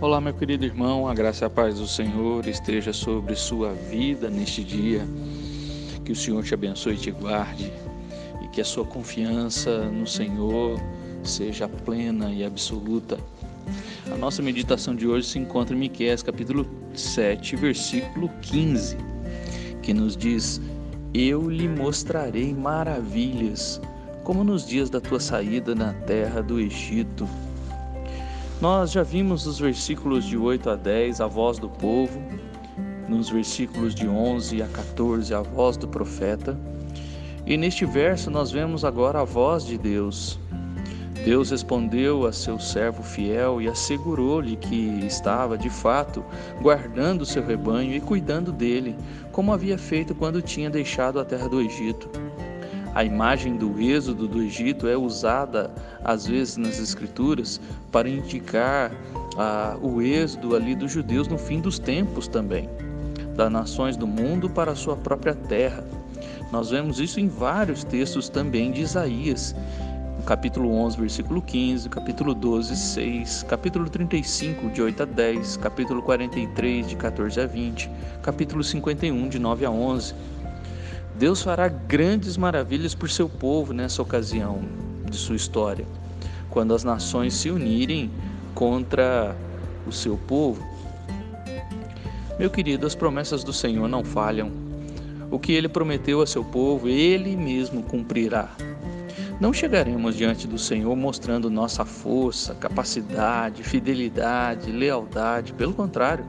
Olá, meu querido irmão, a graça e a paz do Senhor esteja sobre sua vida neste dia. Que o Senhor te abençoe e te guarde e que a sua confiança no Senhor seja plena e absoluta. A nossa meditação de hoje se encontra em Miqueias capítulo 7, versículo 15, que nos diz: Eu lhe mostrarei maravilhas, como nos dias da tua saída na terra do Egito nós já vimos nos versículos de 8 a 10 a voz do povo, nos versículos de 11 a 14 a voz do profeta, e neste verso nós vemos agora a voz de Deus. Deus respondeu a seu servo fiel e assegurou-lhe que estava, de fato, guardando seu rebanho e cuidando dele, como havia feito quando tinha deixado a terra do Egito. A imagem do êxodo do Egito é usada às vezes nas escrituras para indicar ah, o êxodo ali dos judeus no fim dos tempos também, das nações do mundo para a sua própria terra. Nós vemos isso em vários textos também de Isaías, no capítulo 11, versículo 15, capítulo 12, 6, capítulo 35, de 8 a 10, capítulo 43, de 14 a 20, capítulo 51, de 9 a 11. Deus fará grandes maravilhas por seu povo nessa ocasião de sua história, quando as nações se unirem contra o seu povo. Meu querido, as promessas do Senhor não falham. O que ele prometeu a seu povo, ele mesmo cumprirá. Não chegaremos diante do Senhor mostrando nossa força, capacidade, fidelidade, lealdade, pelo contrário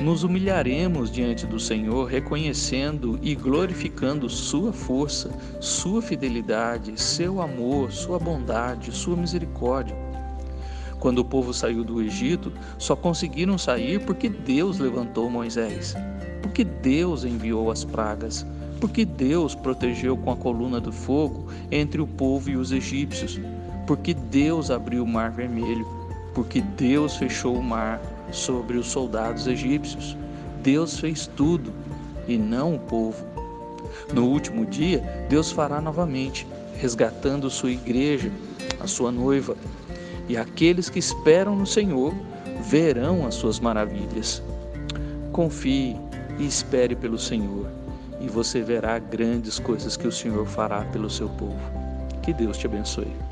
nos humilharemos diante do Senhor, reconhecendo e glorificando Sua força, Sua fidelidade, Seu amor, Sua bondade, Sua misericórdia. Quando o povo saiu do Egito, só conseguiram sair porque Deus levantou Moisés, porque Deus enviou as pragas, porque Deus protegeu com a coluna do fogo entre o povo e os egípcios, porque Deus abriu o mar vermelho, porque Deus fechou o mar sobre os soldados egípcios. Deus fez tudo e não o povo. No último dia, Deus fará novamente, resgatando sua igreja, a sua noiva. E aqueles que esperam no Senhor verão as suas maravilhas. Confie e espere pelo Senhor, e você verá grandes coisas que o Senhor fará pelo seu povo. Que Deus te abençoe.